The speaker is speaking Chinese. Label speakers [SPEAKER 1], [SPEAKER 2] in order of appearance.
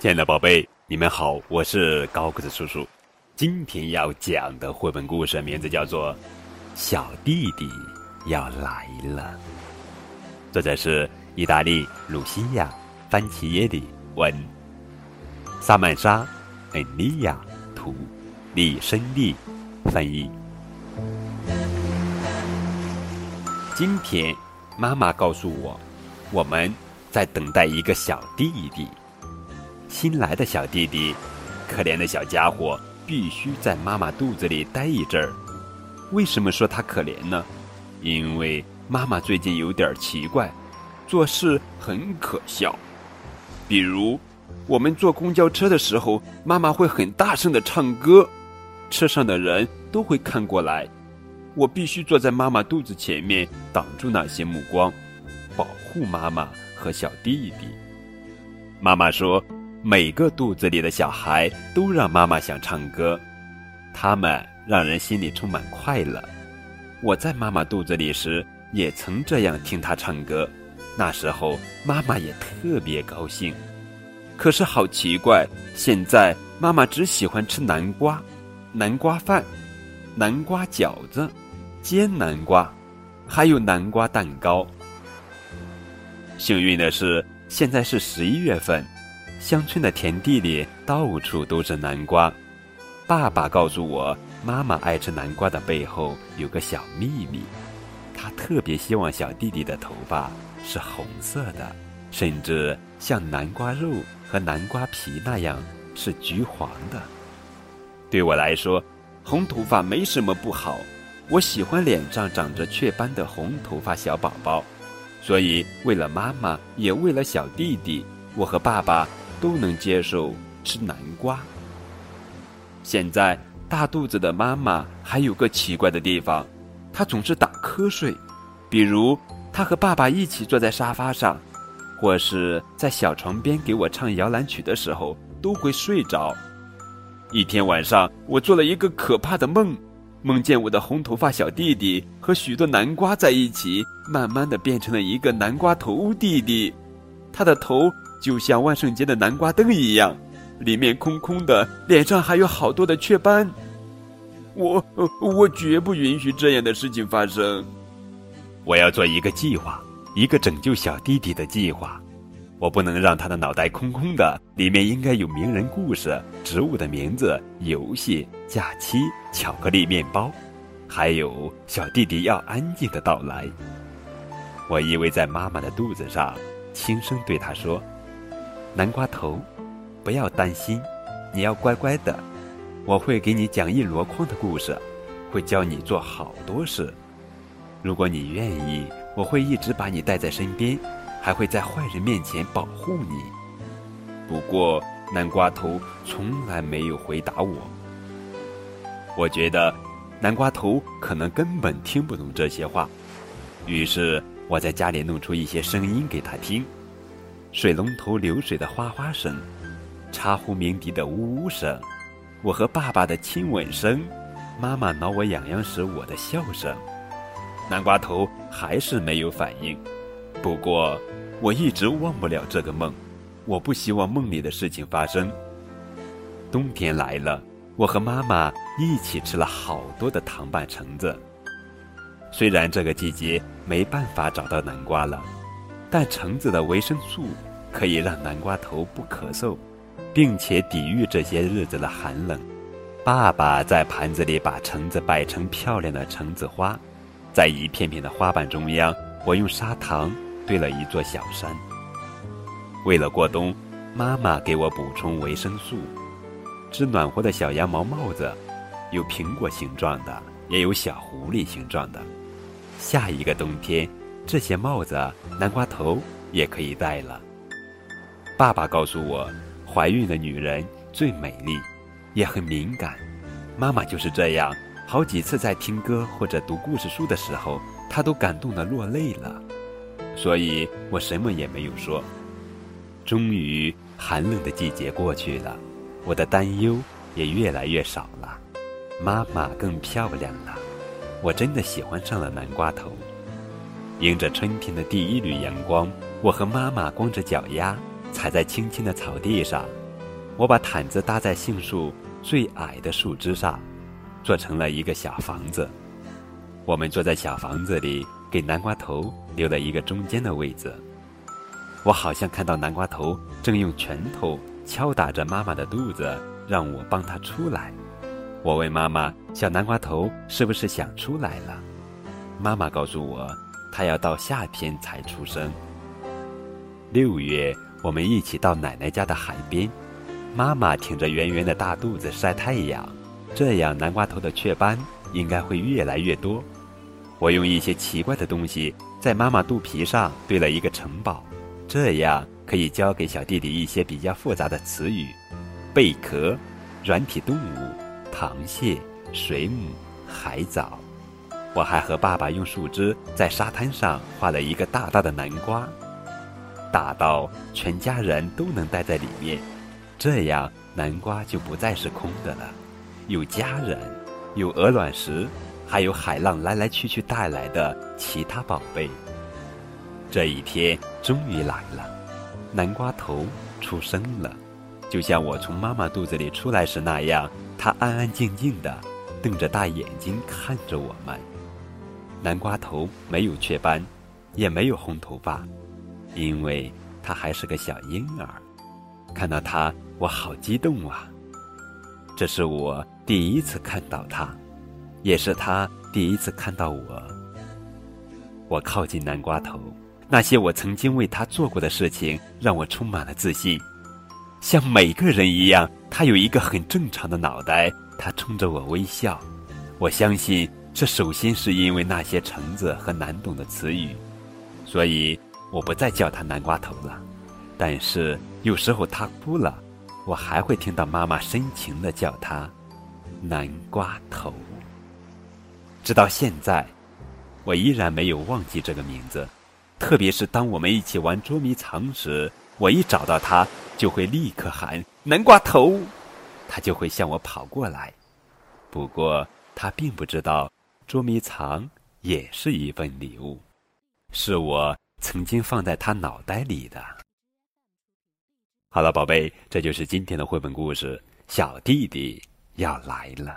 [SPEAKER 1] 亲爱的宝贝，你们好，我是高个子叔叔。今天要讲的绘本故事名字叫做《小弟弟要来了》，作者是意大利鲁西亚·番奇耶里文，萨曼莎·恩利亚图，李生利翻译。今天妈妈告诉我，我们在等待一个小弟弟。新来的小弟弟，可怜的小家伙，必须在妈妈肚子里待一阵儿。为什么说他可怜呢？因为妈妈最近有点奇怪，做事很可笑。比如，我们坐公交车的时候，妈妈会很大声的唱歌，车上的人都会看过来。我必须坐在妈妈肚子前面，挡住那些目光，保护妈妈和小弟弟。妈妈说。每个肚子里的小孩都让妈妈想唱歌，他们让人心里充满快乐。我在妈妈肚子里时也曾这样听她唱歌，那时候妈妈也特别高兴。可是好奇怪，现在妈妈只喜欢吃南瓜、南瓜饭、南瓜饺子、煎南瓜，还有南瓜蛋糕。幸运的是，现在是十一月份。乡村的田地里到处都是南瓜。爸爸告诉我，妈妈爱吃南瓜的背后有个小秘密，她特别希望小弟弟的头发是红色的，甚至像南瓜肉和南瓜皮那样是橘黄的。对我来说，红头发没什么不好，我喜欢脸上长着雀斑的红头发小宝宝。所以，为了妈妈，也为了小弟弟，我和爸爸。都能接受吃南瓜。现在大肚子的妈妈还有个奇怪的地方，她总是打瞌睡。比如，她和爸爸一起坐在沙发上，或是在小床边给我唱摇篮曲的时候，都会睡着。一天晚上，我做了一个可怕的梦，梦见我的红头发小弟弟和许多南瓜在一起，慢慢的变成了一个南瓜头弟弟，他的头。就像万圣节的南瓜灯一样，里面空空的，脸上还有好多的雀斑。我我绝不允许这样的事情发生。我要做一个计划，一个拯救小弟弟的计划。我不能让他的脑袋空空的，里面应该有名人故事、植物的名字、游戏、假期、巧克力面包，还有小弟弟要安静的到来。我依偎在妈妈的肚子上，轻声对他说。南瓜头，不要担心，你要乖乖的。我会给你讲一箩筐的故事，会教你做好多事。如果你愿意，我会一直把你带在身边，还会在坏人面前保护你。不过，南瓜头从来没有回答我。我觉得，南瓜头可能根本听不懂这些话。于是，我在家里弄出一些声音给他听。水龙头流水的哗哗声，茶壶鸣笛的呜呜声，我和爸爸的亲吻声，妈妈挠我痒痒时我的笑声，南瓜头还是没有反应。不过，我一直忘不了这个梦，我不希望梦里的事情发生。冬天来了，我和妈妈一起吃了好多的糖拌橙子。虽然这个季节没办法找到南瓜了。但橙子的维生素可以让南瓜头不咳嗽，并且抵御这些日子的寒冷。爸爸在盘子里把橙子摆成漂亮的橙子花，在一片片的花瓣中央，我用砂糖堆了一座小山。为了过冬，妈妈给我补充维生素。织暖和的小羊毛帽子，有苹果形状的，也有小狐狸形状的。下一个冬天。这些帽子，南瓜头也可以戴了。爸爸告诉我，怀孕的女人最美丽，也很敏感。妈妈就是这样，好几次在听歌或者读故事书的时候，她都感动的落泪了。所以我什么也没有说。终于，寒冷的季节过去了，我的担忧也越来越少了。妈妈更漂亮了，我真的喜欢上了南瓜头。迎着春天的第一缕阳光，我和妈妈光着脚丫踩在青青的草地上，我把毯子搭在杏树最矮的树枝上，做成了一个小房子。我们坐在小房子里，给南瓜头留了一个中间的位子。我好像看到南瓜头正用拳头敲打着妈妈的肚子，让我帮他出来。我问妈妈：“小南瓜头是不是想出来了？”妈妈告诉我，他要到夏天才出生。六月，我们一起到奶奶家的海边，妈妈挺着圆圆的大肚子晒太阳，这样南瓜头的雀斑应该会越来越多。我用一些奇怪的东西在妈妈肚皮上堆了一个城堡，这样可以教给小弟弟一些比较复杂的词语：贝壳、软体动物、螃蟹、水母、海藻。我还和爸爸用树枝在沙滩上画了一个大大的南瓜，大到全家人都能待在里面，这样南瓜就不再是空的了，有家人，有鹅卵石。还有海浪来来去去带来的其他宝贝。这一天终于来了，南瓜头出生了，就像我从妈妈肚子里出来时那样，它安安静静的瞪着大眼睛看着我们。南瓜头没有雀斑，也没有红头发，因为他还是个小婴儿。看到他，我好激动啊！这是我第一次看到他。也是他第一次看到我。我靠近南瓜头，那些我曾经为他做过的事情让我充满了自信。像每个人一样，他有一个很正常的脑袋。他冲着我微笑。我相信这首先是因为那些橙子和难懂的词语，所以我不再叫他南瓜头了。但是有时候他哭了，我还会听到妈妈深情的叫他南瓜头。直到现在，我依然没有忘记这个名字。特别是当我们一起玩捉迷藏时，我一找到他，就会立刻喊“南瓜头”，他就会向我跑过来。不过他并不知道，捉迷藏也是一份礼物，是我曾经放在他脑袋里的。好了，宝贝，这就是今天的绘本故事。小弟弟要来了。